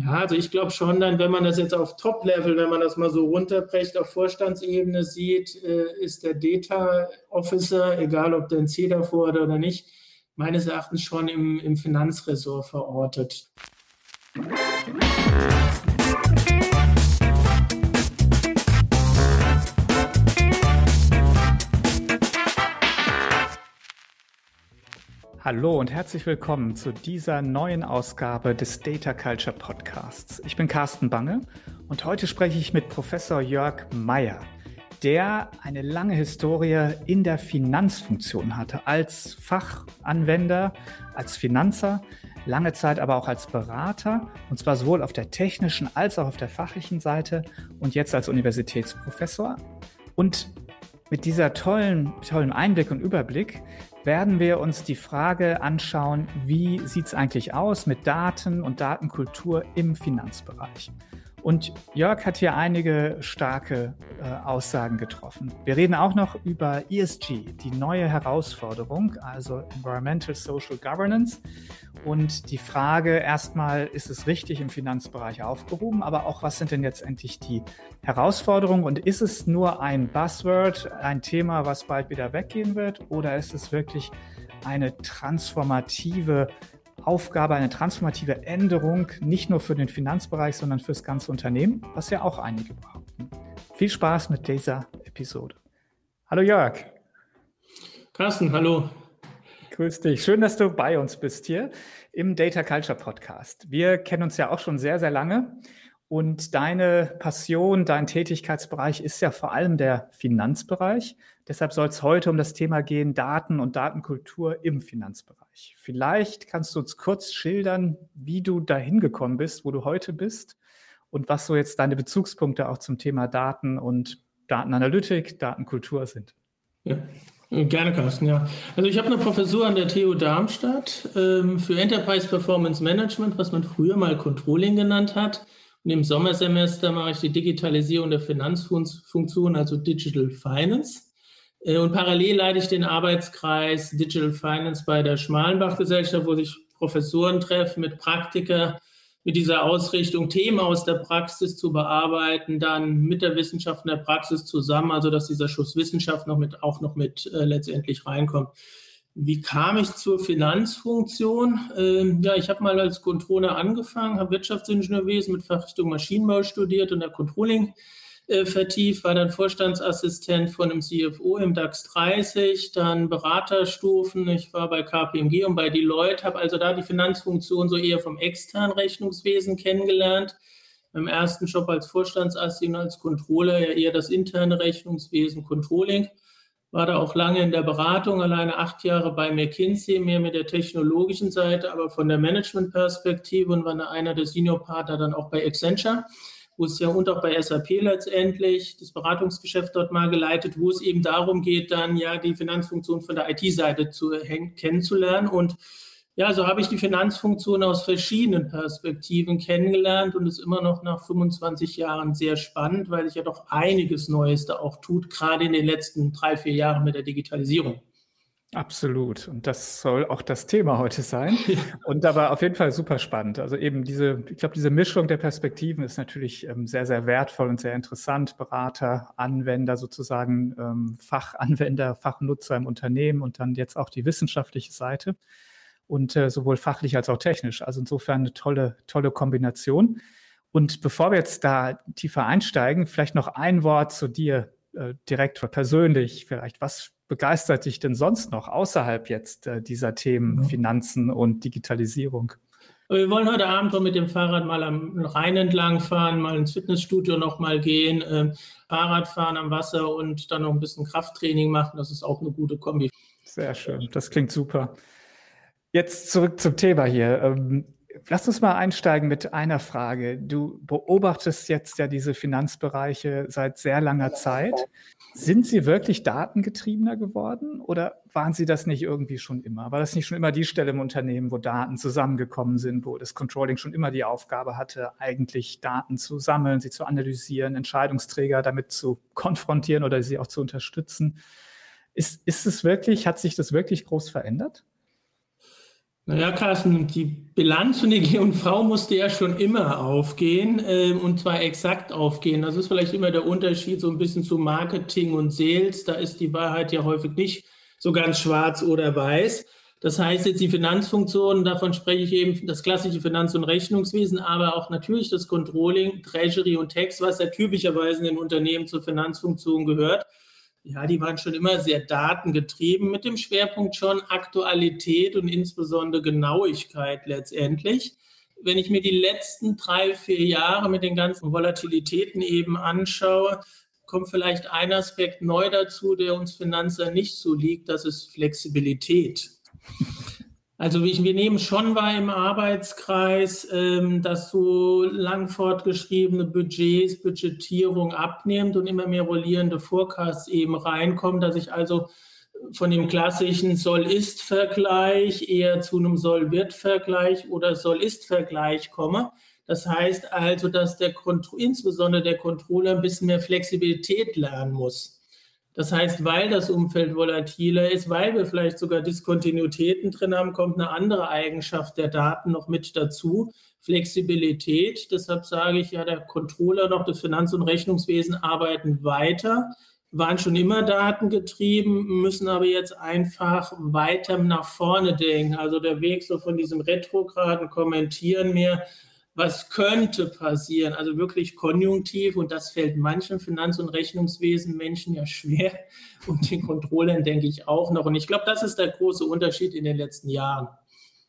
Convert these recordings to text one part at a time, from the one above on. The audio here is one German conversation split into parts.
Ja, also ich glaube schon, dann, wenn man das jetzt auf Top-Level, wenn man das mal so runterbrecht, auf Vorstandsebene sieht, äh, ist der Data Officer, egal ob der ein C davor hat oder nicht, meines Erachtens schon im, im Finanzressort verortet. Hallo und herzlich willkommen zu dieser neuen Ausgabe des Data Culture Podcasts. Ich bin Carsten Bange und heute spreche ich mit Professor Jörg Meyer, der eine lange Historie in der Finanzfunktion hatte, als Fachanwender, als Finanzer, lange Zeit aber auch als Berater, und zwar sowohl auf der technischen als auch auf der fachlichen Seite und jetzt als Universitätsprofessor. Und mit dieser tollen, tollen Einblick und Überblick werden wir uns die Frage anschauen, wie sieht es eigentlich aus mit Daten und Datenkultur im Finanzbereich. Und Jörg hat hier einige starke äh, Aussagen getroffen. Wir reden auch noch über ESG, die neue Herausforderung, also Environmental Social Governance. Und die Frage erstmal, ist es richtig im Finanzbereich aufgehoben, aber auch, was sind denn jetzt endlich die Herausforderungen und ist es nur ein Buzzword, ein Thema, was bald wieder weggehen wird oder ist es wirklich eine transformative Aufgabe, eine transformative Änderung, nicht nur für den Finanzbereich, sondern fürs ganze Unternehmen, was ja auch einige behaupten. Viel Spaß mit dieser Episode. Hallo Jörg. Carsten, hallo. Grüß dich. Schön, dass du bei uns bist hier im Data Culture Podcast. Wir kennen uns ja auch schon sehr, sehr lange. Und deine Passion, dein Tätigkeitsbereich ist ja vor allem der Finanzbereich. Deshalb soll es heute um das Thema gehen, Daten und Datenkultur im Finanzbereich. Vielleicht kannst du uns kurz schildern, wie du dahin gekommen bist, wo du heute bist und was so jetzt deine Bezugspunkte auch zum Thema Daten und Datenanalytik, Datenkultur sind. Ja. Gerne, Carsten, ja. Also ich habe eine Professur an der TU Darmstadt ähm, für Enterprise Performance Management, was man früher mal Controlling genannt hat. Und im Sommersemester mache ich die Digitalisierung der Finanzfunktion, also Digital Finance. Äh, und parallel leite ich den Arbeitskreis Digital Finance bei der Schmalenbach-Gesellschaft, wo sich Professoren treffen mit Praktiker mit dieser Ausrichtung, Themen aus der Praxis zu bearbeiten, dann mit der Wissenschaft in der Praxis zusammen, also dass dieser Schuss Wissenschaft noch mit, auch noch mit äh, letztendlich reinkommt. Wie kam ich zur Finanzfunktion? Ähm, ja, ich habe mal als Controller angefangen, habe Wirtschaftsingenieurwesen mit Fachrichtung Maschinenbau studiert und der Controlling äh, vertieft, war dann Vorstandsassistent von einem CFO im DAX 30, dann Beraterstufen. Ich war bei KPMG und bei Deloitte, habe also da die Finanzfunktion so eher vom externen Rechnungswesen kennengelernt. Im ersten Job als Vorstandsassistent, als Controller ja eher das interne Rechnungswesen, Controlling. War da auch lange in der Beratung, alleine acht Jahre bei McKinsey, mehr mit der technologischen Seite, aber von der Managementperspektive und war einer der Seniorpartner dann auch bei Accenture wo es ja und auch bei SAP letztendlich das Beratungsgeschäft dort mal geleitet, wo es eben darum geht, dann ja die Finanzfunktion von der IT-Seite zu kennenzulernen. Und ja, so habe ich die Finanzfunktion aus verschiedenen Perspektiven kennengelernt und ist immer noch nach 25 Jahren sehr spannend, weil sich ja doch einiges Neues da auch tut, gerade in den letzten drei, vier Jahren mit der Digitalisierung. Absolut. Und das soll auch das Thema heute sein. Und aber auf jeden Fall super spannend. Also eben diese, ich glaube, diese Mischung der Perspektiven ist natürlich ähm, sehr, sehr wertvoll und sehr interessant. Berater, Anwender sozusagen, ähm, Fachanwender, Fachnutzer im Unternehmen und dann jetzt auch die wissenschaftliche Seite. Und äh, sowohl fachlich als auch technisch. Also insofern eine tolle, tolle Kombination. Und bevor wir jetzt da tiefer einsteigen, vielleicht noch ein Wort zu dir äh, direkt persönlich vielleicht. Was begeistert dich denn sonst noch außerhalb jetzt äh, dieser Themen ja. Finanzen und Digitalisierung? Wir wollen heute Abend noch mit dem Fahrrad mal am Rhein entlang fahren, mal ins Fitnessstudio noch mal gehen, äh, Fahrrad fahren am Wasser und dann noch ein bisschen Krafttraining machen. Das ist auch eine gute Kombi. Sehr schön, das klingt super. Jetzt zurück zum Thema hier. Ähm, lass uns mal einsteigen mit einer Frage. Du beobachtest jetzt ja diese Finanzbereiche seit sehr langer Zeit. Sind sie wirklich datengetriebener geworden oder waren sie das nicht irgendwie schon immer? War das nicht schon immer die Stelle im Unternehmen, wo Daten zusammengekommen sind, wo das Controlling schon immer die Aufgabe hatte, eigentlich Daten zu sammeln, sie zu analysieren, Entscheidungsträger damit zu konfrontieren oder sie auch zu unterstützen? Ist, ist es wirklich, hat sich das wirklich groß verändert? Naja, Carsten, die Bilanz von der G&V musste ja schon immer aufgehen äh, und zwar exakt aufgehen. Das ist vielleicht immer der Unterschied so ein bisschen zu Marketing und Sales. Da ist die Wahrheit ja häufig nicht so ganz schwarz oder weiß. Das heißt jetzt die Finanzfunktionen, davon spreche ich eben das klassische Finanz- und Rechnungswesen, aber auch natürlich das Controlling, Treasury und Tax, was ja typischerweise in den Unternehmen zur Finanzfunktion gehört ja, die waren schon immer sehr datengetrieben mit dem Schwerpunkt schon Aktualität und insbesondere Genauigkeit letztendlich. Wenn ich mir die letzten drei, vier Jahre mit den ganzen Volatilitäten eben anschaue, kommt vielleicht ein Aspekt neu dazu, der uns Finanzer nicht so liegt, das ist Flexibilität. Also wir nehmen schon wahr im Arbeitskreis, ähm, dass so lang fortgeschriebene Budgets, Budgetierung abnimmt und immer mehr rollierende Forecasts eben reinkommen, dass ich also von dem klassischen Soll-Ist-Vergleich eher zu einem Soll-Wird-Vergleich oder Soll-Ist-Vergleich komme. Das heißt also, dass der insbesondere der Controller ein bisschen mehr Flexibilität lernen muss. Das heißt, weil das Umfeld volatiler ist, weil wir vielleicht sogar Diskontinuitäten drin haben, kommt eine andere Eigenschaft der Daten noch mit dazu. Flexibilität. Deshalb sage ich ja, der Controller noch das Finanz- und Rechnungswesen arbeiten weiter, waren schon immer datengetrieben, müssen aber jetzt einfach weiter nach vorne denken. Also der Weg so von diesem retrograden Kommentieren mehr was könnte passieren, also wirklich konjunktiv und das fällt manchen Finanz- und Rechnungswesen Menschen ja schwer und den Controllern denke ich auch noch. Und ich glaube, das ist der große Unterschied in den letzten Jahren.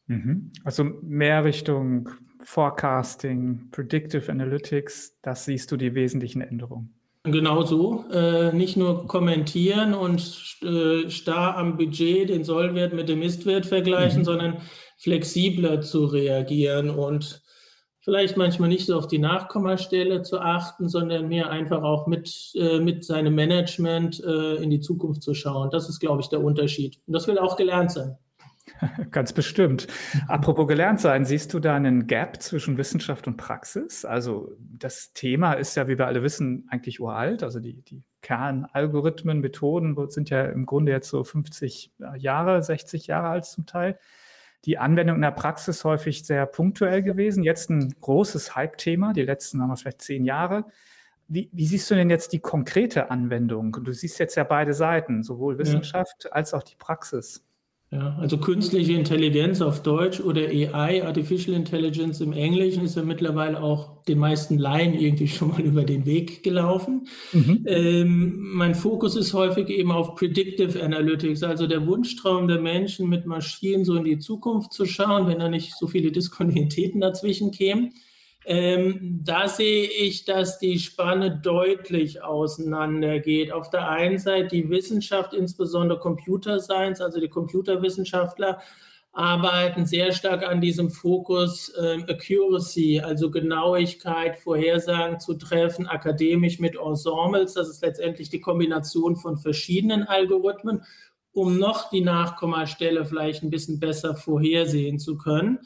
Mhm. Also mehr Richtung Forecasting, Predictive Analytics, das siehst du die wesentlichen Änderungen. Genau so. Äh, nicht nur kommentieren und äh, starr am Budget den Sollwert mit dem Istwert vergleichen, mhm. sondern flexibler zu reagieren und vielleicht manchmal nicht so auf die Nachkommastelle zu achten, sondern mehr einfach auch mit, äh, mit seinem Management äh, in die Zukunft zu schauen. Das ist, glaube ich, der Unterschied. Und das will auch gelernt sein. Ganz bestimmt. Apropos gelernt sein, siehst du da einen Gap zwischen Wissenschaft und Praxis? Also das Thema ist ja, wie wir alle wissen, eigentlich uralt. Also die, die Kernalgorithmen, Methoden sind ja im Grunde jetzt so 50 Jahre, 60 Jahre alt zum Teil die Anwendung in der Praxis häufig sehr punktuell gewesen. Jetzt ein großes Hype-Thema, die letzten, haben wir vielleicht zehn Jahre. Wie, wie, siehst du denn jetzt die konkrete Anwendung? Du siehst jetzt ja beide Seiten, sowohl Wissenschaft ja. als auch die Praxis. Ja, also künstliche Intelligenz auf Deutsch oder AI, Artificial Intelligence im Englischen, ist ja mittlerweile auch den meisten Laien irgendwie schon mal über den Weg gelaufen. Mhm. Ähm, mein Fokus ist häufig eben auf Predictive Analytics, also der Wunschtraum der Menschen, mit Maschinen so in die Zukunft zu schauen, wenn da nicht so viele Diskontinuitäten dazwischen kämen. Ähm, da sehe ich, dass die Spanne deutlich auseinandergeht. Auf der einen Seite die Wissenschaft, insbesondere Computer Science, also die Computerwissenschaftler, arbeiten sehr stark an diesem Fokus äh, Accuracy, also Genauigkeit, Vorhersagen zu treffen, akademisch mit Ensembles. Das ist letztendlich die Kombination von verschiedenen Algorithmen, um noch die Nachkommastelle vielleicht ein bisschen besser vorhersehen zu können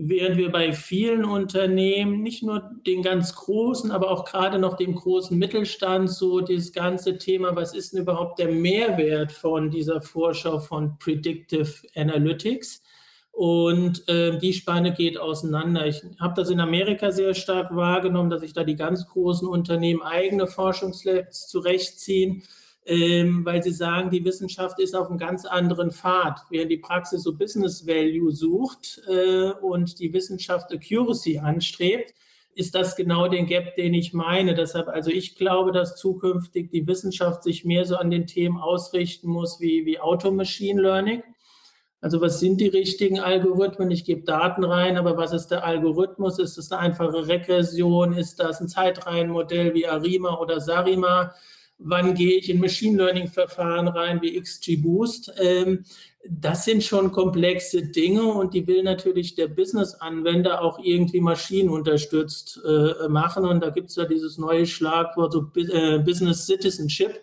während wir bei vielen Unternehmen, nicht nur den ganz großen, aber auch gerade noch dem großen Mittelstand, so das ganze Thema, was ist denn überhaupt der Mehrwert von dieser Vorschau von Predictive Analytics? Und äh, die Spanne geht auseinander. Ich habe das in Amerika sehr stark wahrgenommen, dass sich da die ganz großen Unternehmen eigene Forschungslabs zurechtziehen ähm, weil sie sagen, die Wissenschaft ist auf einem ganz anderen Pfad. Während die Praxis so Business Value sucht äh, und die Wissenschaft Accuracy anstrebt, ist das genau den Gap, den ich meine. Deshalb, also ich glaube, dass zukünftig die Wissenschaft sich mehr so an den Themen ausrichten muss wie, wie Auto Machine Learning. Also was sind die richtigen Algorithmen? Ich gebe Daten rein, aber was ist der Algorithmus? Ist es eine einfache Regression? Ist das ein Zeitreihenmodell wie Arima oder Sarima? Wann gehe ich in Machine Learning Verfahren rein wie XGBoost. Ähm, das sind schon komplexe Dinge und die will natürlich der Business-Anwender auch irgendwie maschinenunterstützt äh, machen. Und da gibt es ja dieses neue Schlagwort, so äh, Business Citizenship.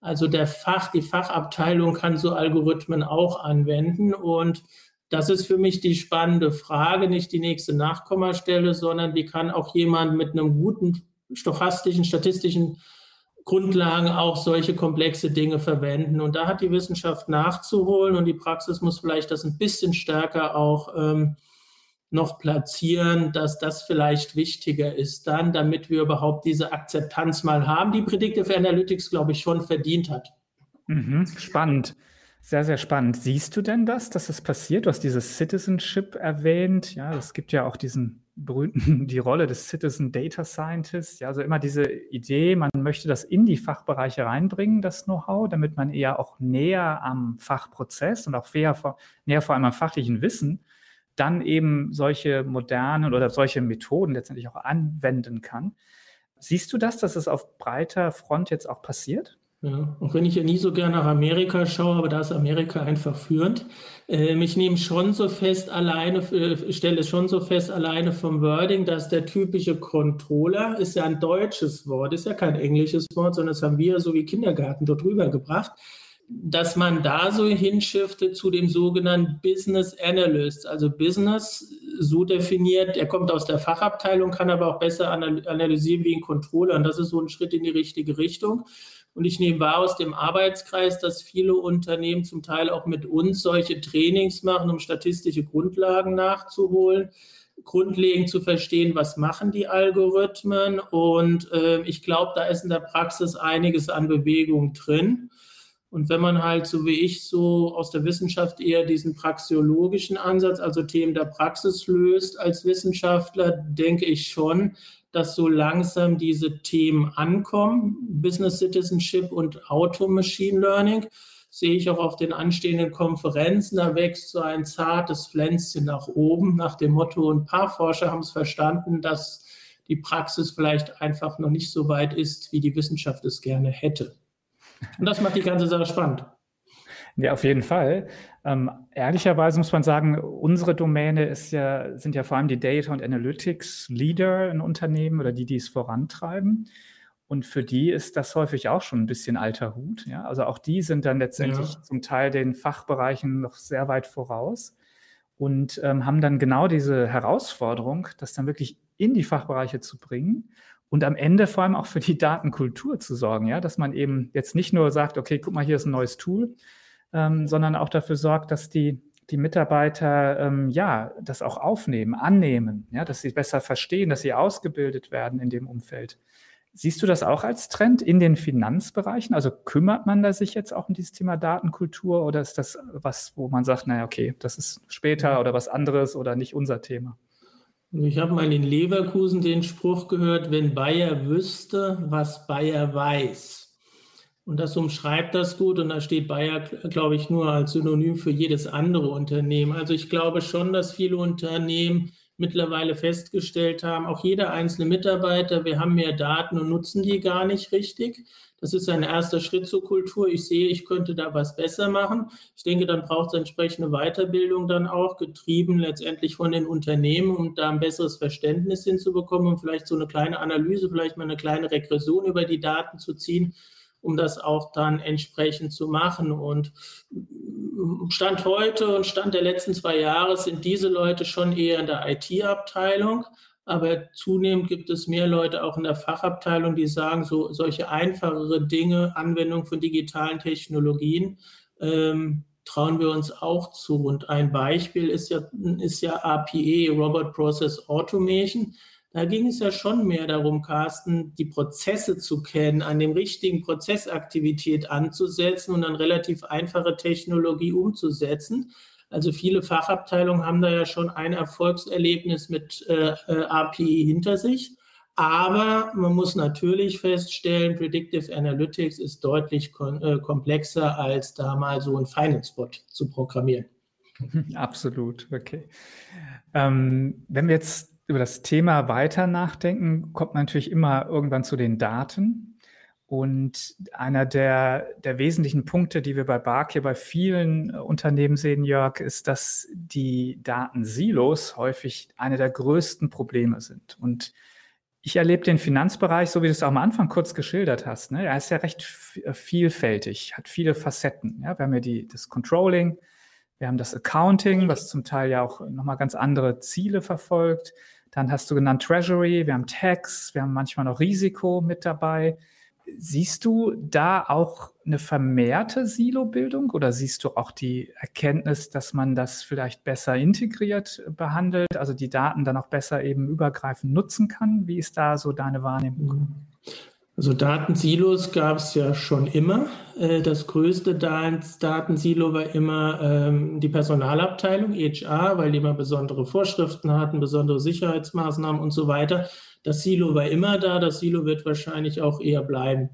Also der Fach, die Fachabteilung kann so Algorithmen auch anwenden. Und das ist für mich die spannende Frage, nicht die nächste Nachkommastelle, sondern wie kann auch jemand mit einem guten stochastischen, statistischen Grundlagen auch solche komplexe Dinge verwenden. Und da hat die Wissenschaft nachzuholen und die Praxis muss vielleicht das ein bisschen stärker auch ähm, noch platzieren, dass das vielleicht wichtiger ist dann, damit wir überhaupt diese Akzeptanz mal haben, die Predictive Analytics, glaube ich, schon verdient hat. Mhm, spannend. Sehr, sehr spannend. Siehst du denn das, dass es passiert? Du hast dieses Citizenship erwähnt. Ja, es gibt ja auch diesen berühmten, die Rolle des Citizen Data Scientist. Ja, also immer diese Idee, man möchte das in die Fachbereiche reinbringen, das Know-how, damit man eher auch näher am Fachprozess und auch näher vor, näher vor allem am fachlichen Wissen dann eben solche modernen oder solche Methoden letztendlich auch anwenden kann. Siehst du das, dass es auf breiter Front jetzt auch passiert? Ja, auch wenn ich ja nie so gerne nach Amerika schaue, aber da ist Amerika einfach führend. Ähm, ich nehme schon so fest alleine, äh, stelle es schon so fest alleine vom Wording, dass der typische Controller ist ja ein deutsches Wort, ist ja kein englisches Wort, sondern das haben wir so wie Kindergarten dort rüber gebracht dass man da so hinschiftet zu dem sogenannten Business Analyst. Also Business so definiert, er kommt aus der Fachabteilung, kann aber auch besser analysieren wie ein Controller. Und das ist so ein Schritt in die richtige Richtung. Und ich nehme wahr aus dem Arbeitskreis, dass viele Unternehmen zum Teil auch mit uns solche Trainings machen, um statistische Grundlagen nachzuholen, grundlegend zu verstehen, was machen die Algorithmen. Und äh, ich glaube, da ist in der Praxis einiges an Bewegung drin. Und wenn man halt, so wie ich, so aus der Wissenschaft eher diesen praxiologischen Ansatz, also Themen der Praxis löst als Wissenschaftler, denke ich schon, dass so langsam diese Themen ankommen. Business Citizenship und Auto Machine Learning sehe ich auch auf den anstehenden Konferenzen. Da wächst so ein zartes Pflänzchen nach oben, nach dem Motto, ein paar Forscher haben es verstanden, dass die Praxis vielleicht einfach noch nicht so weit ist, wie die Wissenschaft es gerne hätte. Und das macht die ganze Sache spannend. Ja, auf jeden Fall. Ähm, ehrlicherweise muss man sagen, unsere Domäne ist ja, sind ja vor allem die Data und Analytics Leader in Unternehmen oder die, die es vorantreiben. Und für die ist das häufig auch schon ein bisschen alter Hut. Ja? Also auch die sind dann letztendlich ja. zum Teil den Fachbereichen noch sehr weit voraus und ähm, haben dann genau diese Herausforderung, das dann wirklich in die Fachbereiche zu bringen und am Ende vor allem auch für die Datenkultur zu sorgen, ja, dass man eben jetzt nicht nur sagt, okay, guck mal, hier ist ein neues Tool, ähm, sondern auch dafür sorgt, dass die, die Mitarbeiter ähm, ja das auch aufnehmen, annehmen, ja, dass sie besser verstehen, dass sie ausgebildet werden in dem Umfeld. Siehst du das auch als Trend in den Finanzbereichen? Also kümmert man da sich jetzt auch um dieses Thema Datenkultur oder ist das was, wo man sagt, naja, okay, das ist später oder was anderes oder nicht unser Thema? Ich habe mal in Leverkusen den Spruch gehört, wenn Bayer wüsste, was Bayer weiß. Und das umschreibt das gut und da steht Bayer, glaube ich, nur als Synonym für jedes andere Unternehmen. Also ich glaube schon, dass viele Unternehmen mittlerweile festgestellt haben, auch jeder einzelne Mitarbeiter, wir haben mehr Daten und nutzen die gar nicht richtig. Das ist ein erster Schritt zur Kultur. Ich sehe, ich könnte da was besser machen. Ich denke, dann braucht es entsprechende Weiterbildung dann auch, getrieben letztendlich von den Unternehmen, um da ein besseres Verständnis hinzubekommen und vielleicht so eine kleine Analyse, vielleicht mal eine kleine Regression über die Daten zu ziehen, um das auch dann entsprechend zu machen. Und Stand heute und Stand der letzten zwei Jahre sind diese Leute schon eher in der IT-Abteilung. Aber zunehmend gibt es mehr Leute auch in der Fachabteilung, die sagen, so solche einfachere Dinge, Anwendung von digitalen Technologien, ähm, trauen wir uns auch zu. Und ein Beispiel ist ja, ist ja RPA, Robot Process Automation. Da ging es ja schon mehr darum, Carsten, die Prozesse zu kennen, an dem richtigen Prozessaktivität anzusetzen und dann relativ einfache Technologie umzusetzen. Also viele Fachabteilungen haben da ja schon ein Erfolgserlebnis mit äh, API hinter sich. Aber man muss natürlich feststellen, Predictive Analytics ist deutlich äh, komplexer, als da mal so ein Finance-Bot zu programmieren. Absolut, okay. Ähm, wenn wir jetzt über das Thema weiter nachdenken, kommt man natürlich immer irgendwann zu den Daten. Und einer der, der wesentlichen Punkte, die wir bei Bark hier bei vielen äh, Unternehmen sehen, Jörg, ist, dass die Datensilos häufig eine der größten Probleme sind. Und ich erlebe den Finanzbereich, so wie du es auch am Anfang kurz geschildert hast, ne, er ist ja recht äh, vielfältig, hat viele Facetten. Ja, wir haben ja die, das Controlling, wir haben das Accounting, was zum Teil ja auch nochmal ganz andere Ziele verfolgt. Dann hast du genannt Treasury, wir haben Tax, wir haben manchmal noch Risiko mit dabei. Siehst du da auch eine vermehrte Silobildung oder siehst du auch die Erkenntnis, dass man das vielleicht besser integriert behandelt, also die Daten dann auch besser eben übergreifend nutzen kann? Wie ist da so deine Wahrnehmung? Also Datensilos gab es ja schon immer. Äh, das größte Datensilo war immer ähm, die Personalabteilung, HR, weil die immer besondere Vorschriften hatten, besondere Sicherheitsmaßnahmen und so weiter. Das Silo war immer da, das Silo wird wahrscheinlich auch eher bleiben.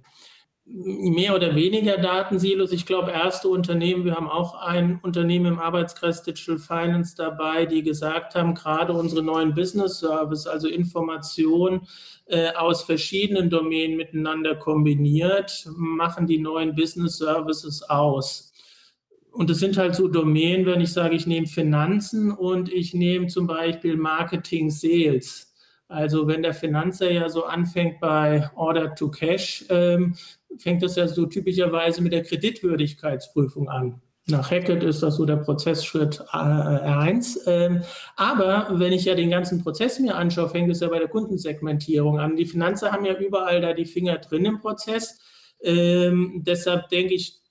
Mehr oder weniger Datensilos. Ich glaube, erste Unternehmen, wir haben auch ein Unternehmen im Arbeitskreis Digital Finance dabei, die gesagt haben, gerade unsere neuen Business Service, also Informationen äh, aus verschiedenen Domänen miteinander kombiniert, machen die neuen Business Services aus. Und es sind halt so Domänen, wenn ich sage, ich nehme Finanzen und ich nehme zum Beispiel Marketing, Sales also wenn der Finanzer ja so anfängt bei Order to Cash, ähm, fängt das ja so typischerweise mit der Kreditwürdigkeitsprüfung an. Nach Hackett ist das so der Prozessschritt äh, R1. Ähm, aber wenn ich ja den ganzen Prozess mir anschaue, fängt es ja bei der Kundensegmentierung an. Die Finanzer haben ja überall da die Finger drin im Prozess. Ähm, deshalb denke ich,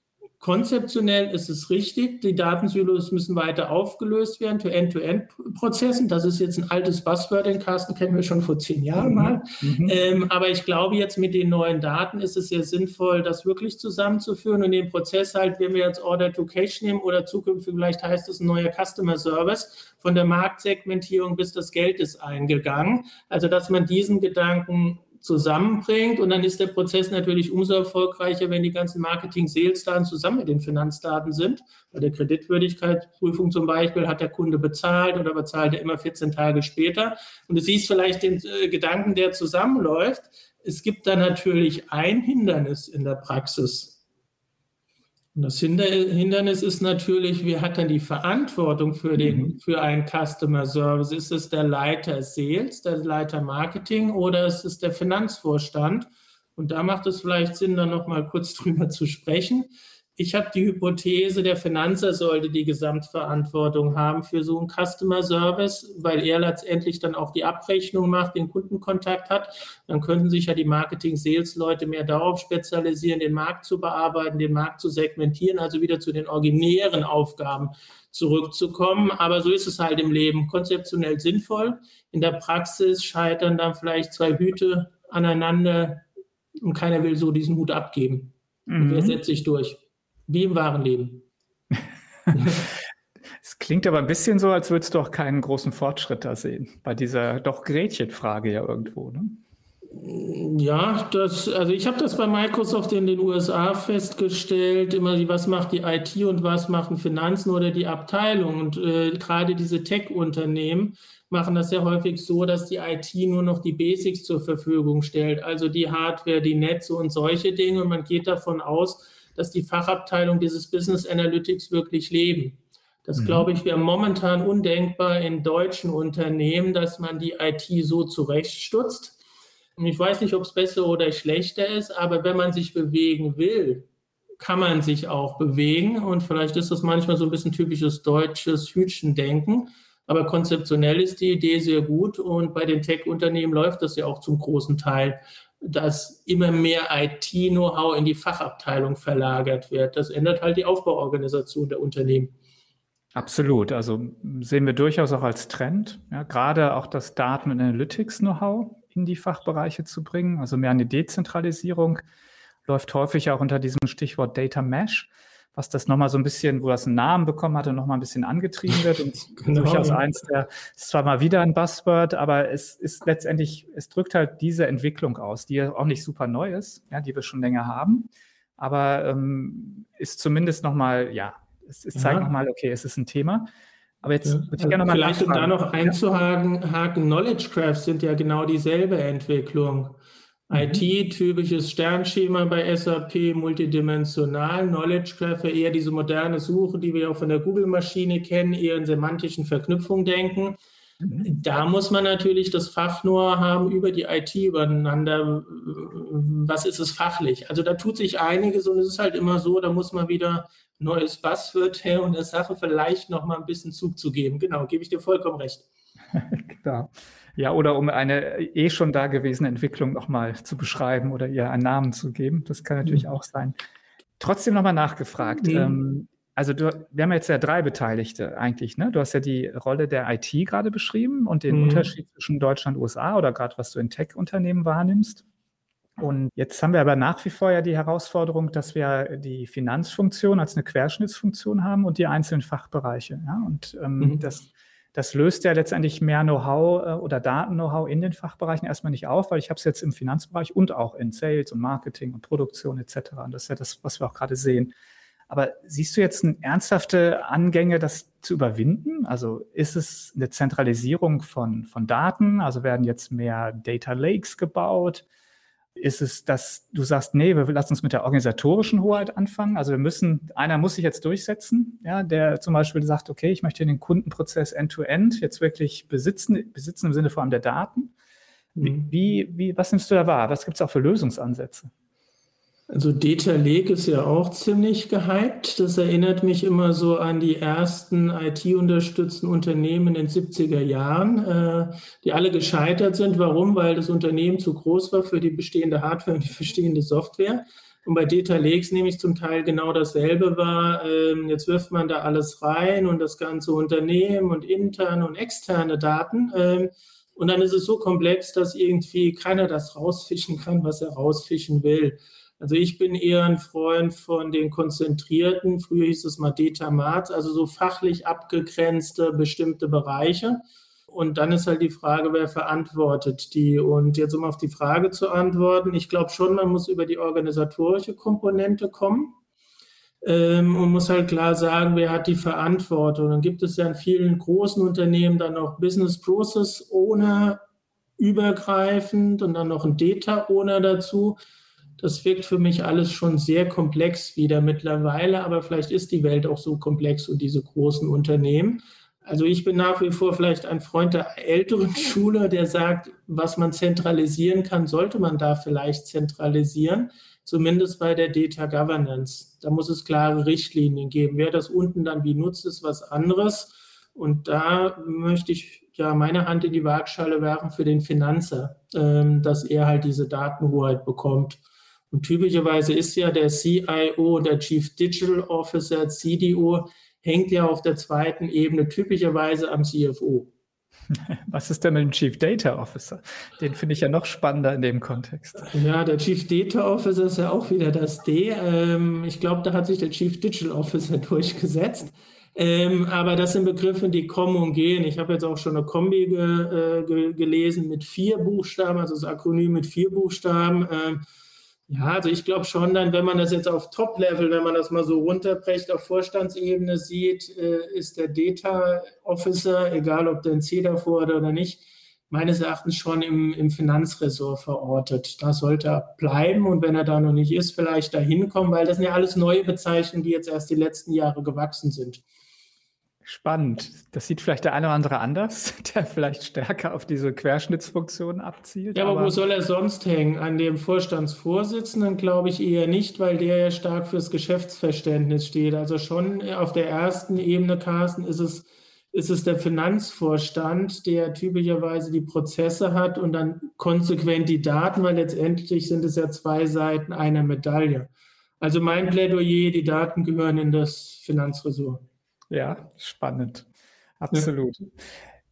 Konzeptionell ist es richtig, die Datensilos müssen weiter aufgelöst werden zu End-to-End-Prozessen. Das ist jetzt ein altes Buzzword, den Carsten kennen wir schon vor zehn Jahren mhm. mal. Mhm. Ähm, aber ich glaube, jetzt mit den neuen Daten ist es sehr sinnvoll, das wirklich zusammenzuführen und den Prozess halt, wenn wir jetzt Order to Cash nehmen oder zukünftig vielleicht heißt es ein neuer Customer Service, von der Marktsegmentierung bis das Geld ist eingegangen. Also, dass man diesen Gedanken zusammenbringt. Und dann ist der Prozess natürlich umso erfolgreicher, wenn die ganzen Marketing-Sales-Daten zusammen mit den Finanzdaten sind. Bei der Kreditwürdigkeitsprüfung zum Beispiel hat der Kunde bezahlt oder bezahlt er immer 14 Tage später. Und du siehst vielleicht den äh, Gedanken, der zusammenläuft. Es gibt da natürlich ein Hindernis in der Praxis. Und das Hindernis ist natürlich, wer hat dann die Verantwortung für, den, mhm. für einen Customer Service? Ist es der Leiter Sales, der Leiter Marketing oder ist es der Finanzvorstand? Und da macht es vielleicht Sinn, da nochmal kurz drüber zu sprechen. Ich habe die Hypothese, der Finanzer sollte die Gesamtverantwortung haben für so einen Customer Service, weil er letztendlich dann auch die Abrechnung macht, den Kundenkontakt hat. Dann könnten sich ja die Marketing-Sales-Leute mehr darauf spezialisieren, den Markt zu bearbeiten, den Markt zu segmentieren, also wieder zu den originären Aufgaben zurückzukommen. Aber so ist es halt im Leben. Konzeptionell sinnvoll. In der Praxis scheitern dann vielleicht zwei Hüte aneinander und keiner will so diesen Hut abgeben. Mhm. Und wer setzt sich durch? Wie im wahren Leben. Es klingt aber ein bisschen so, als würdest du auch keinen großen Fortschritt da sehen, bei dieser doch Gretchenfrage ja irgendwo. Ne? Ja, das, also ich habe das bei Microsoft in den USA festgestellt, immer was macht die IT und was machen Finanzen oder die Abteilung. Und äh, gerade diese Tech-Unternehmen machen das sehr häufig so, dass die IT nur noch die Basics zur Verfügung stellt, also die Hardware, die Netze und solche Dinge. Und man geht davon aus, dass die Fachabteilung dieses Business Analytics wirklich leben. Das, mhm. glaube ich, wäre momentan undenkbar in deutschen Unternehmen, dass man die IT so zurechtstutzt. Und ich weiß nicht, ob es besser oder schlechter ist, aber wenn man sich bewegen will, kann man sich auch bewegen. Und vielleicht ist das manchmal so ein bisschen typisches deutsches Hütchendenken. Aber konzeptionell ist die Idee sehr gut und bei den Tech-Unternehmen läuft das ja auch zum großen Teil dass immer mehr IT-Know-how in die Fachabteilung verlagert wird. Das ändert halt die Aufbauorganisation der Unternehmen. Absolut. Also sehen wir durchaus auch als Trend, ja, gerade auch das Daten- und Analytics-Know-how in die Fachbereiche zu bringen, also mehr eine Dezentralisierung, läuft häufig auch unter diesem Stichwort Data Mesh was das nochmal so ein bisschen, wo das einen Namen bekommen hatte, nochmal ein bisschen angetrieben wird. Und genau. durchaus eins der, ist zwar mal wieder ein Buzzword, aber es ist letztendlich, es drückt halt diese Entwicklung aus, die ja auch nicht super neu ist, ja, die wir schon länger haben, aber ähm, ist zumindest nochmal, ja, es, es zeigt ja. nochmal, okay, es ist ein Thema. Aber jetzt ja. würde ich gerne nochmal Vielleicht, um da noch einzuhaken, Knowledge Graphs sind ja genau dieselbe Entwicklung. Mhm. IT, typisches Sternschema bei SAP, multidimensional, Knowledge Graph, eher diese moderne Suche, die wir auch von der Google-Maschine kennen, eher in semantischen Verknüpfungen denken. Mhm. Da muss man natürlich das Fachnohr haben über die IT übereinander. Was ist es fachlich? Also da tut sich einiges und es ist halt immer so, da muss man wieder neues Buzzword her und der Sache vielleicht noch mal ein bisschen Zug zu geben. Genau, gebe ich dir vollkommen recht. genau. Ja, oder um eine eh schon dagewesene Entwicklung nochmal zu beschreiben oder ihr einen Namen zu geben. Das kann natürlich mhm. auch sein. Trotzdem nochmal nachgefragt. Mhm. Ähm, also du, wir haben jetzt ja drei Beteiligte eigentlich. Ne? Du hast ja die Rolle der IT gerade beschrieben und den mhm. Unterschied zwischen Deutschland und USA oder gerade was du in Tech-Unternehmen wahrnimmst. Und jetzt haben wir aber nach wie vor ja die Herausforderung, dass wir die Finanzfunktion als eine Querschnittsfunktion haben und die einzelnen Fachbereiche. Ja? Und ähm, mhm. das, das löst ja letztendlich mehr Know-how äh, oder Daten-Know-how in den Fachbereichen erstmal nicht auf, weil ich habe es jetzt im Finanzbereich und auch in Sales und Marketing und Produktion etc. Und das ist ja das, was wir auch gerade sehen. Aber siehst du jetzt ernsthafte Angänge, das zu überwinden? Also ist es eine Zentralisierung von, von Daten? Also werden jetzt mehr Data Lakes gebaut? Ist es, dass du sagst, nee, wir lassen uns mit der organisatorischen Hoheit anfangen? Also wir müssen, einer muss sich jetzt durchsetzen, ja, der zum Beispiel sagt, okay, ich möchte den Kundenprozess end-to-end -end jetzt wirklich besitzen, besitzen im Sinne vor allem der Daten. Wie, mhm. wie, wie was nimmst du da wahr? Was gibt es auch für Lösungsansätze? Also Data Lake ist ja auch ziemlich gehypt. Das erinnert mich immer so an die ersten IT-unterstützten Unternehmen in den 70er Jahren, äh, die alle gescheitert sind. Warum? Weil das Unternehmen zu groß war für die bestehende Hardware und die bestehende Software. Und bei Data Lakes nämlich zum Teil genau dasselbe war. Ähm, jetzt wirft man da alles rein und das ganze Unternehmen und interne und externe Daten. Ähm, und dann ist es so komplex, dass irgendwie keiner das rausfischen kann, was er rausfischen will. Also ich bin eher ein Freund von den konzentrierten, früher hieß es mal Detamat, also so fachlich abgegrenzte bestimmte Bereiche. Und dann ist halt die Frage, wer verantwortet die? Und jetzt um auf die Frage zu antworten, ich glaube schon, man muss über die organisatorische Komponente kommen ähm, und muss halt klar sagen, wer hat die Verantwortung. Dann gibt es ja in vielen großen Unternehmen dann noch Business Process Owner übergreifend und dann noch ein Data Owner dazu das wirkt für mich alles schon sehr komplex wieder mittlerweile, aber vielleicht ist die Welt auch so komplex und diese großen Unternehmen. Also ich bin nach wie vor vielleicht ein Freund der älteren Schule, der sagt, was man zentralisieren kann, sollte man da vielleicht zentralisieren, zumindest bei der Data Governance. Da muss es klare Richtlinien geben. Wer das unten dann wie nutzt, ist was anderes. Und da möchte ich ja meine Hand in die Waagschale werfen für den Finanzer, ähm, dass er halt diese Datenhoheit bekommt. Und typischerweise ist ja der CIO, der Chief Digital Officer, CDO, hängt ja auf der zweiten Ebene typischerweise am CFO. Was ist denn mit dem Chief Data Officer? Den finde ich ja noch spannender in dem Kontext. Ja, der Chief Data Officer ist ja auch wieder das D. Ähm, ich glaube, da hat sich der Chief Digital Officer durchgesetzt. Ähm, aber das sind Begriffe, die kommen und gehen. Ich habe jetzt auch schon eine Kombi ge, äh, ge, gelesen mit vier Buchstaben, also das Akronym mit vier Buchstaben. Ja, also ich glaube schon dann, wenn man das jetzt auf Top-Level, wenn man das mal so runterbrecht, auf Vorstandsebene sieht, äh, ist der Data Officer, egal ob der ein C davor hat oder nicht, meines Erachtens schon im, im Finanzressort verortet. Da sollte er bleiben und wenn er da noch nicht ist, vielleicht da hinkommen, weil das sind ja alles neue Bezeichnungen, die jetzt erst die letzten Jahre gewachsen sind. Spannend. Das sieht vielleicht der eine oder andere anders, der vielleicht stärker auf diese Querschnittsfunktion abzielt. Ja, aber, aber wo soll er sonst hängen? An dem Vorstandsvorsitzenden glaube ich eher nicht, weil der ja stark fürs Geschäftsverständnis steht. Also schon auf der ersten Ebene, Carsten, ist es, ist es der Finanzvorstand, der typischerweise die Prozesse hat und dann konsequent die Daten, weil letztendlich sind es ja zwei Seiten einer Medaille. Also mein Plädoyer, die Daten gehören in das Finanzressort. Ja, spannend. Absolut. Ja.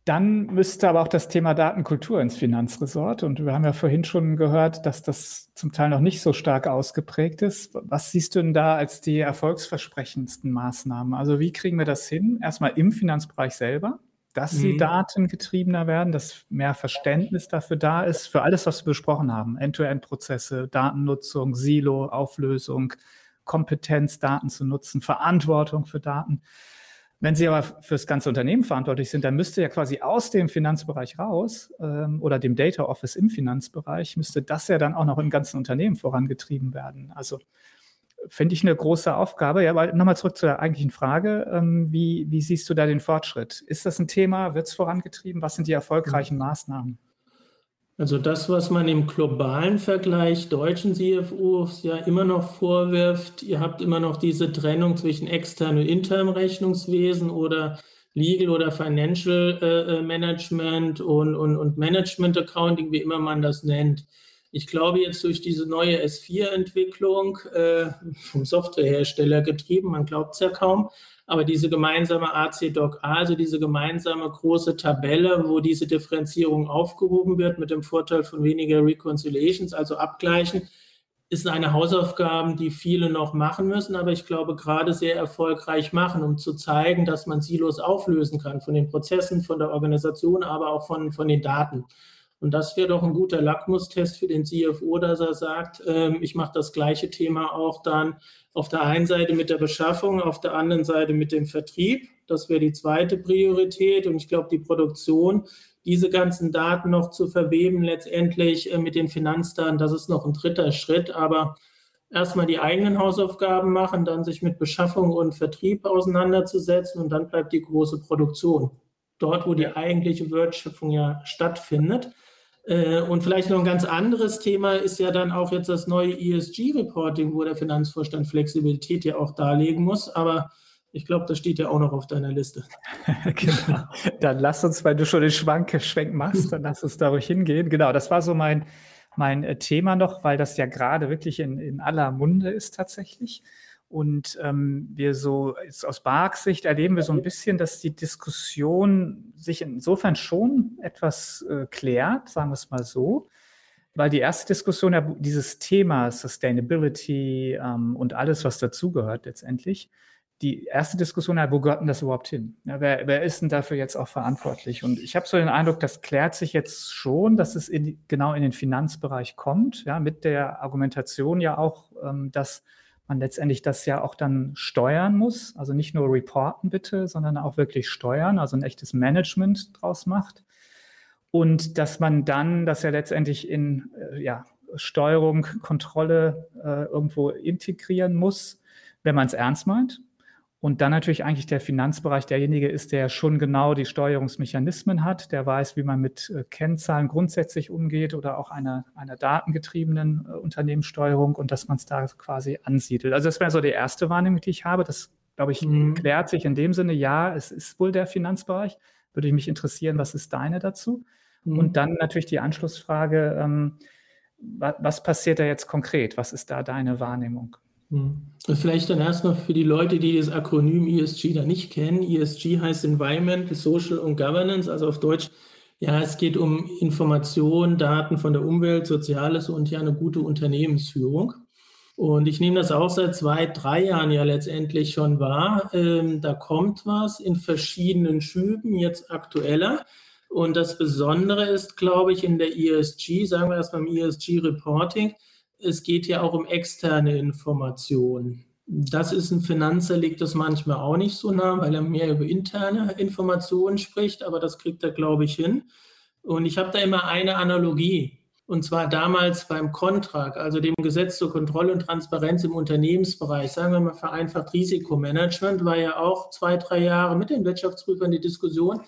Dann müsste aber auch das Thema Datenkultur ins Finanzresort. Und wir haben ja vorhin schon gehört, dass das zum Teil noch nicht so stark ausgeprägt ist. Was siehst du denn da als die erfolgsversprechendsten Maßnahmen? Also wie kriegen wir das hin? Erstmal im Finanzbereich selber, dass sie mhm. datengetriebener werden, dass mehr Verständnis dafür da ist, für alles, was wir besprochen haben. End-to-End-Prozesse, Datennutzung, Silo, Auflösung, Kompetenz, Daten zu nutzen, Verantwortung für Daten. Wenn Sie aber für das ganze Unternehmen verantwortlich sind, dann müsste ja quasi aus dem Finanzbereich raus ähm, oder dem Data Office im Finanzbereich, müsste das ja dann auch noch im ganzen Unternehmen vorangetrieben werden. Also finde ich eine große Aufgabe. Ja, aber nochmal zurück zur eigentlichen Frage. Ähm, wie, wie siehst du da den Fortschritt? Ist das ein Thema? Wird es vorangetrieben? Was sind die erfolgreichen mhm. Maßnahmen? Also das, was man im globalen Vergleich deutschen CFOs ja immer noch vorwirft, ihr habt immer noch diese Trennung zwischen externem und internem Rechnungswesen oder Legal oder Financial äh, äh, Management und, und, und Management Accounting, wie immer man das nennt. Ich glaube jetzt durch diese neue S4-Entwicklung äh, vom Softwarehersteller getrieben, man glaubt es ja kaum, aber diese gemeinsame AC-Doc-A, also diese gemeinsame große Tabelle, wo diese Differenzierung aufgehoben wird mit dem Vorteil von weniger Reconciliations, also Abgleichen, ist eine Hausaufgabe, die viele noch machen müssen, aber ich glaube gerade sehr erfolgreich machen, um zu zeigen, dass man Silos auflösen kann von den Prozessen, von der Organisation, aber auch von, von den Daten. Und das wäre doch ein guter Lackmustest für den CFO, dass er sagt, ähm, ich mache das gleiche Thema auch dann auf der einen Seite mit der Beschaffung, auf der anderen Seite mit dem Vertrieb. Das wäre die zweite Priorität. Und ich glaube, die Produktion, diese ganzen Daten noch zu verweben, letztendlich äh, mit den Finanzdaten, das ist noch ein dritter Schritt. Aber erstmal die eigenen Hausaufgaben machen, dann sich mit Beschaffung und Vertrieb auseinanderzusetzen und dann bleibt die große Produktion. Dort, wo die eigentliche Wertschöpfung ja stattfindet. Äh, und vielleicht noch ein ganz anderes Thema ist ja dann auch jetzt das neue ESG-Reporting, wo der Finanzvorstand Flexibilität ja auch darlegen muss. Aber ich glaube, das steht ja auch noch auf deiner Liste. genau. Dann lass uns, weil du schon den Schwank, Schwenk machst, dann lass uns da ruhig hingehen. Genau, das war so mein, mein äh, Thema noch, weil das ja gerade wirklich in, in aller Munde ist tatsächlich. Und ähm, wir so aus Barks Sicht erleben wir so ein bisschen, dass die Diskussion sich insofern schon etwas äh, klärt, sagen wir es mal so, weil die erste Diskussion ja dieses Thema Sustainability ähm, und alles, was dazugehört letztendlich, die erste Diskussion, ja, wo gehört denn das überhaupt hin? Ja, wer, wer ist denn dafür jetzt auch verantwortlich? Und ich habe so den Eindruck, das klärt sich jetzt schon, dass es in, genau in den Finanzbereich kommt, ja, mit der Argumentation ja auch, ähm, dass man letztendlich das ja auch dann steuern muss. Also nicht nur reporten bitte, sondern auch wirklich steuern, also ein echtes Management draus macht. Und dass man dann das ja letztendlich in äh, ja, Steuerung, Kontrolle äh, irgendwo integrieren muss, wenn man es ernst meint. Und dann natürlich eigentlich der Finanzbereich derjenige ist, der schon genau die Steuerungsmechanismen hat, der weiß, wie man mit äh, Kennzahlen grundsätzlich umgeht oder auch einer, einer datengetriebenen äh, Unternehmenssteuerung und dass man es da quasi ansiedelt. Also das wäre so die erste Wahrnehmung, die ich habe. Das, glaube ich, mhm. klärt sich in dem Sinne, ja, es ist wohl der Finanzbereich. Würde mich interessieren, was ist deine dazu? Mhm. Und dann natürlich die Anschlussfrage, ähm, was, was passiert da jetzt konkret? Was ist da deine Wahrnehmung? Hm. Vielleicht dann erstmal für die Leute, die das Akronym ESG da nicht kennen. ESG heißt Environment, Social und Governance, also auf Deutsch, ja, es geht um Informationen, Daten von der Umwelt, Soziales und ja eine gute Unternehmensführung. Und ich nehme das auch seit zwei, drei Jahren ja letztendlich schon wahr. Ähm, da kommt was in verschiedenen Schüben, jetzt aktueller. Und das Besondere ist, glaube ich, in der ESG, sagen wir erstmal im ESG-Reporting, es geht ja auch um externe Informationen. Das ist ein Finanzer, liegt das manchmal auch nicht so nah, weil er mehr über interne Informationen spricht, aber das kriegt er, glaube ich, hin. Und ich habe da immer eine Analogie. Und zwar damals beim Kontrakt, also dem Gesetz zur Kontrolle und Transparenz im Unternehmensbereich, sagen wir mal vereinfacht Risikomanagement, war ja auch zwei, drei Jahre mit den Wirtschaftsprüfern die Diskussion,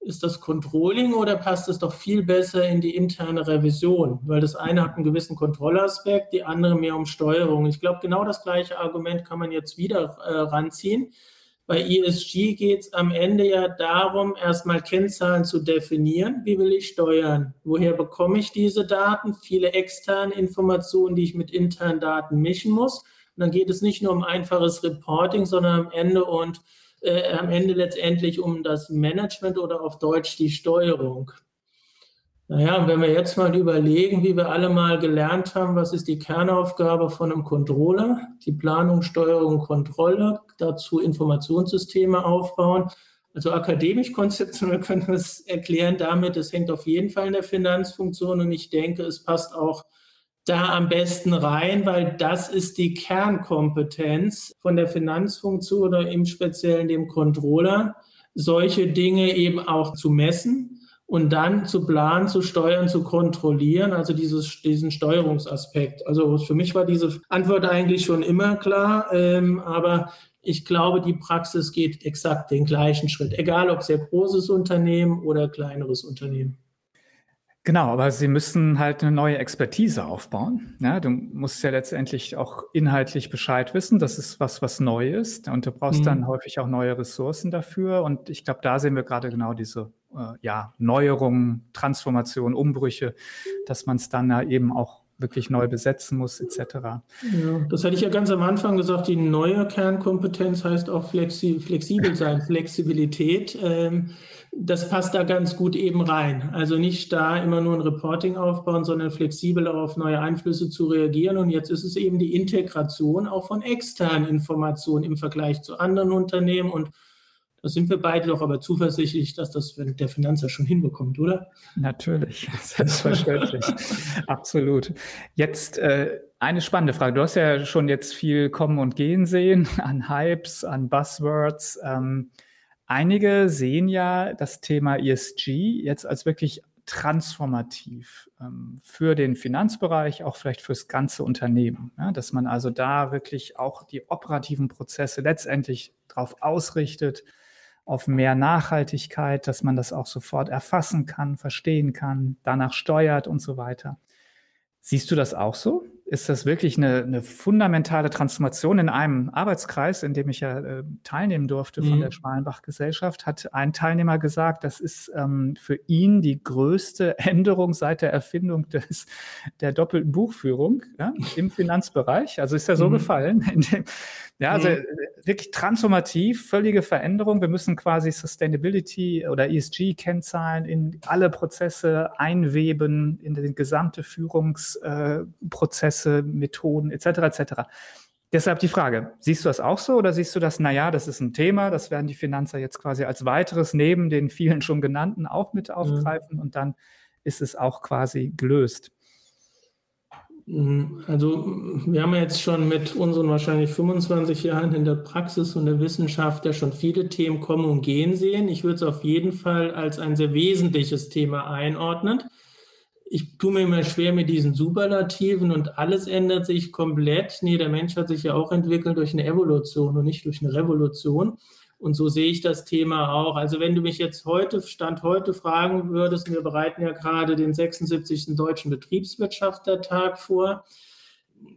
ist das Controlling oder passt es doch viel besser in die interne Revision? Weil das eine hat einen gewissen Kontrollaspekt, die andere mehr um Steuerung. Ich glaube, genau das gleiche Argument kann man jetzt wieder äh, ranziehen. Bei ESG geht es am Ende ja darum, erstmal Kennzahlen zu definieren. Wie will ich steuern? Woher bekomme ich diese Daten? Viele externe Informationen, die ich mit internen Daten mischen muss. Und dann geht es nicht nur um einfaches Reporting, sondern am Ende und äh, am Ende letztendlich um das Management oder auf Deutsch die Steuerung. Naja, wenn wir jetzt mal überlegen, wie wir alle mal gelernt haben, was ist die Kernaufgabe von einem Controller? Die Planung, Steuerung, Kontrolle, dazu Informationssysteme aufbauen. Also akademisch konzeptionell können wir es erklären damit, es hängt auf jeden Fall in der Finanzfunktion und ich denke, es passt auch da am besten rein, weil das ist die Kernkompetenz von der Finanzfunktion oder im Speziellen dem Controller, solche Dinge eben auch zu messen und dann zu planen, zu steuern, zu kontrollieren, also dieses, diesen Steuerungsaspekt. Also für mich war diese Antwort eigentlich schon immer klar, ähm, aber ich glaube, die Praxis geht exakt den gleichen Schritt, egal ob sehr großes Unternehmen oder kleineres Unternehmen. Genau, aber sie müssen halt eine neue Expertise aufbauen. Ja, du musst ja letztendlich auch inhaltlich Bescheid wissen. Das ist was, was neu ist. Und du brauchst mhm. dann häufig auch neue Ressourcen dafür. Und ich glaube, da sehen wir gerade genau diese äh, ja, Neuerungen, Transformation, Umbrüche, dass man es dann ja eben auch wirklich neu besetzen muss, etc. Ja, das hatte ich ja ganz am Anfang gesagt, die neue Kernkompetenz heißt auch flexi flexibel sein, Flexibilität. Ähm, das passt da ganz gut eben rein. Also nicht da immer nur ein Reporting aufbauen, sondern flexibel auf neue Einflüsse zu reagieren. Und jetzt ist es eben die Integration auch von externen Informationen im Vergleich zu anderen Unternehmen. Und da sind wir beide doch aber zuversichtlich, dass das der Finanzer schon hinbekommt, oder? Natürlich, selbstverständlich. Absolut. Jetzt äh, eine spannende Frage. Du hast ja schon jetzt viel kommen und gehen sehen an Hypes, an Buzzwords. Ähm, Einige sehen ja das Thema ESG jetzt als wirklich transformativ ähm, für den Finanzbereich, auch vielleicht fürs ganze Unternehmen. Ja, dass man also da wirklich auch die operativen Prozesse letztendlich darauf ausrichtet, auf mehr Nachhaltigkeit, dass man das auch sofort erfassen kann, verstehen kann, danach steuert und so weiter. Siehst du das auch so? Ist das wirklich eine, eine, fundamentale Transformation in einem Arbeitskreis, in dem ich ja äh, teilnehmen durfte von mhm. der Schmalenbach-Gesellschaft, hat ein Teilnehmer gesagt, das ist ähm, für ihn die größte Änderung seit der Erfindung des, der doppelten Buchführung ja, im Finanzbereich. Also ist ja so mhm. gefallen. Dem, ja, also mhm. wirklich transformativ, völlige Veränderung. Wir müssen quasi Sustainability oder ESG-Kennzahlen in alle Prozesse einweben, in den gesamte Führungsprozess. Äh, Prozesse, Methoden etc. etc. Deshalb die Frage, siehst du das auch so oder siehst du das, naja, das ist ein Thema, das werden die Finanzer jetzt quasi als weiteres neben den vielen schon genannten auch mit aufgreifen mhm. und dann ist es auch quasi gelöst? Mhm. Also wir haben jetzt schon mit unseren wahrscheinlich 25 Jahren in der Praxis und der Wissenschaft ja schon viele Themen kommen und gehen sehen. Ich würde es auf jeden Fall als ein sehr wesentliches Thema einordnen ich tue mir immer schwer mit diesen Superlativen und alles ändert sich komplett. Nee, der Mensch hat sich ja auch entwickelt durch eine Evolution und nicht durch eine Revolution. Und so sehe ich das Thema auch. Also wenn du mich jetzt heute, Stand heute fragen würdest, wir bereiten ja gerade den 76. Deutschen Betriebswirtschaftlertag vor.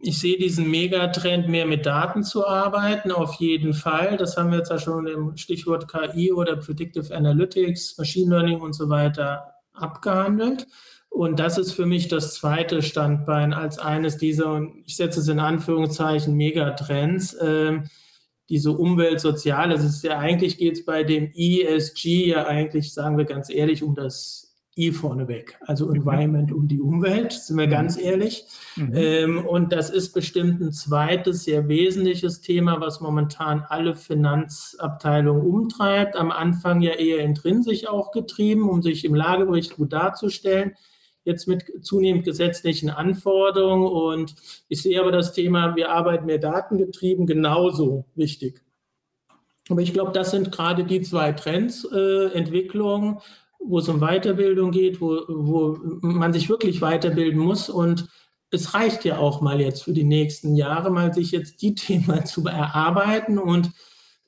Ich sehe diesen Megatrend, mehr mit Daten zu arbeiten, auf jeden Fall. Das haben wir jetzt ja schon im Stichwort KI oder Predictive Analytics, Machine Learning und so weiter abgehandelt. Und das ist für mich das zweite Standbein als eines dieser, und ich setze es in Anführungszeichen, Megatrends, äh, diese Umwelt, Sozial. Es ist ja eigentlich geht es bei dem ESG ja eigentlich, sagen wir ganz ehrlich, um das I vorneweg. Also mhm. Environment um die Umwelt, sind wir mhm. ganz ehrlich. Mhm. Ähm, und das ist bestimmt ein zweites, sehr wesentliches Thema, was momentan alle Finanzabteilungen umtreibt. Am Anfang ja eher intrinsisch auch getrieben, um sich im Lagebericht gut darzustellen jetzt mit zunehmend gesetzlichen Anforderungen. Und ich sehe aber das Thema, wir arbeiten mehr datengetrieben, genauso wichtig. Aber ich glaube, das sind gerade die zwei Trends, äh, Entwicklung, wo es um Weiterbildung geht, wo, wo man sich wirklich weiterbilden muss. Und es reicht ja auch mal jetzt für die nächsten Jahre, mal sich jetzt die Themen zu erarbeiten und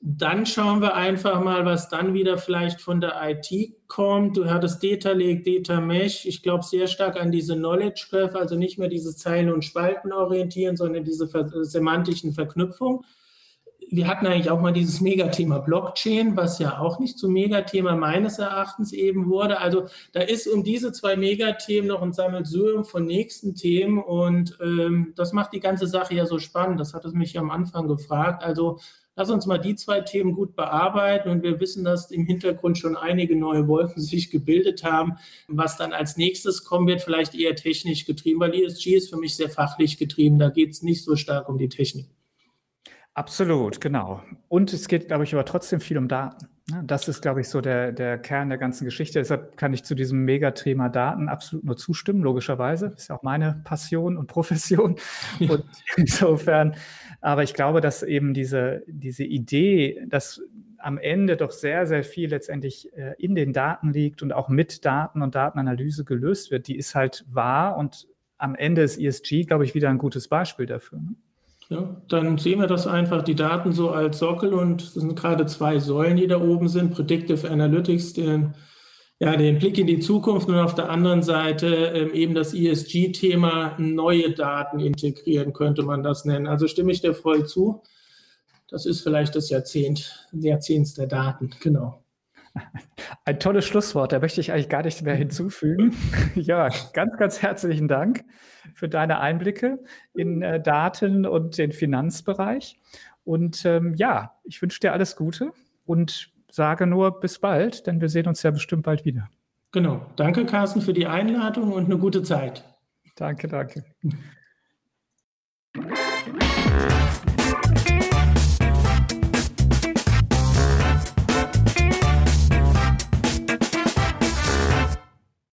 dann schauen wir einfach mal, was dann wieder vielleicht von der IT kommt. Du hattest Data Lake, Data Mesh. Ich glaube sehr stark an diese Knowledge Graph, also nicht mehr diese Zeilen und Spalten orientieren, sondern diese semantischen Verknüpfungen. Wir hatten eigentlich auch mal dieses Megathema Blockchain, was ja auch nicht zum Megathema meines Erachtens eben wurde. Also da ist um diese zwei Megathemen noch ein Sammelsurium von nächsten Themen und ähm, das macht die ganze Sache ja so spannend. Das hat es mich ja am Anfang gefragt. Also Lass uns mal die zwei Themen gut bearbeiten und wir wissen, dass im Hintergrund schon einige neue Wolken sich gebildet haben. Was dann als nächstes kommen wird, vielleicht eher technisch getrieben, weil ESG ist für mich sehr fachlich getrieben. Da geht es nicht so stark um die Technik. Absolut, genau. Und es geht, glaube ich, aber trotzdem viel um Daten. Das ist, glaube ich, so der, der Kern der ganzen Geschichte. Deshalb kann ich zu diesem Megathema Daten absolut nur zustimmen, logischerweise. Das ist ja auch meine Passion und Profession. Und insofern aber ich glaube, dass eben diese, diese Idee, dass am Ende doch sehr, sehr viel letztendlich äh, in den Daten liegt und auch mit Daten und Datenanalyse gelöst wird, die ist halt wahr und am Ende ist ESG, glaube ich, wieder ein gutes Beispiel dafür. Ne? Ja, dann sehen wir das einfach, die Daten so als Sockel und es sind gerade zwei Säulen, die da oben sind. Predictive Analytics, den ja, den Blick in die Zukunft und auf der anderen Seite ähm, eben das ESG-Thema neue Daten integrieren, könnte man das nennen. Also stimme ich dir voll zu. Das ist vielleicht das Jahrzehnt, Jahrzehnts der Daten, genau. Ein tolles Schlusswort, da möchte ich eigentlich gar nichts mehr hinzufügen. Jörg, ganz, ganz herzlichen Dank für deine Einblicke in äh, Daten und den Finanzbereich. Und ähm, ja, ich wünsche dir alles Gute und sage nur bis bald, denn wir sehen uns ja bestimmt bald wieder. Genau. Danke, Carsten, für die Einladung und eine gute Zeit. Danke, danke.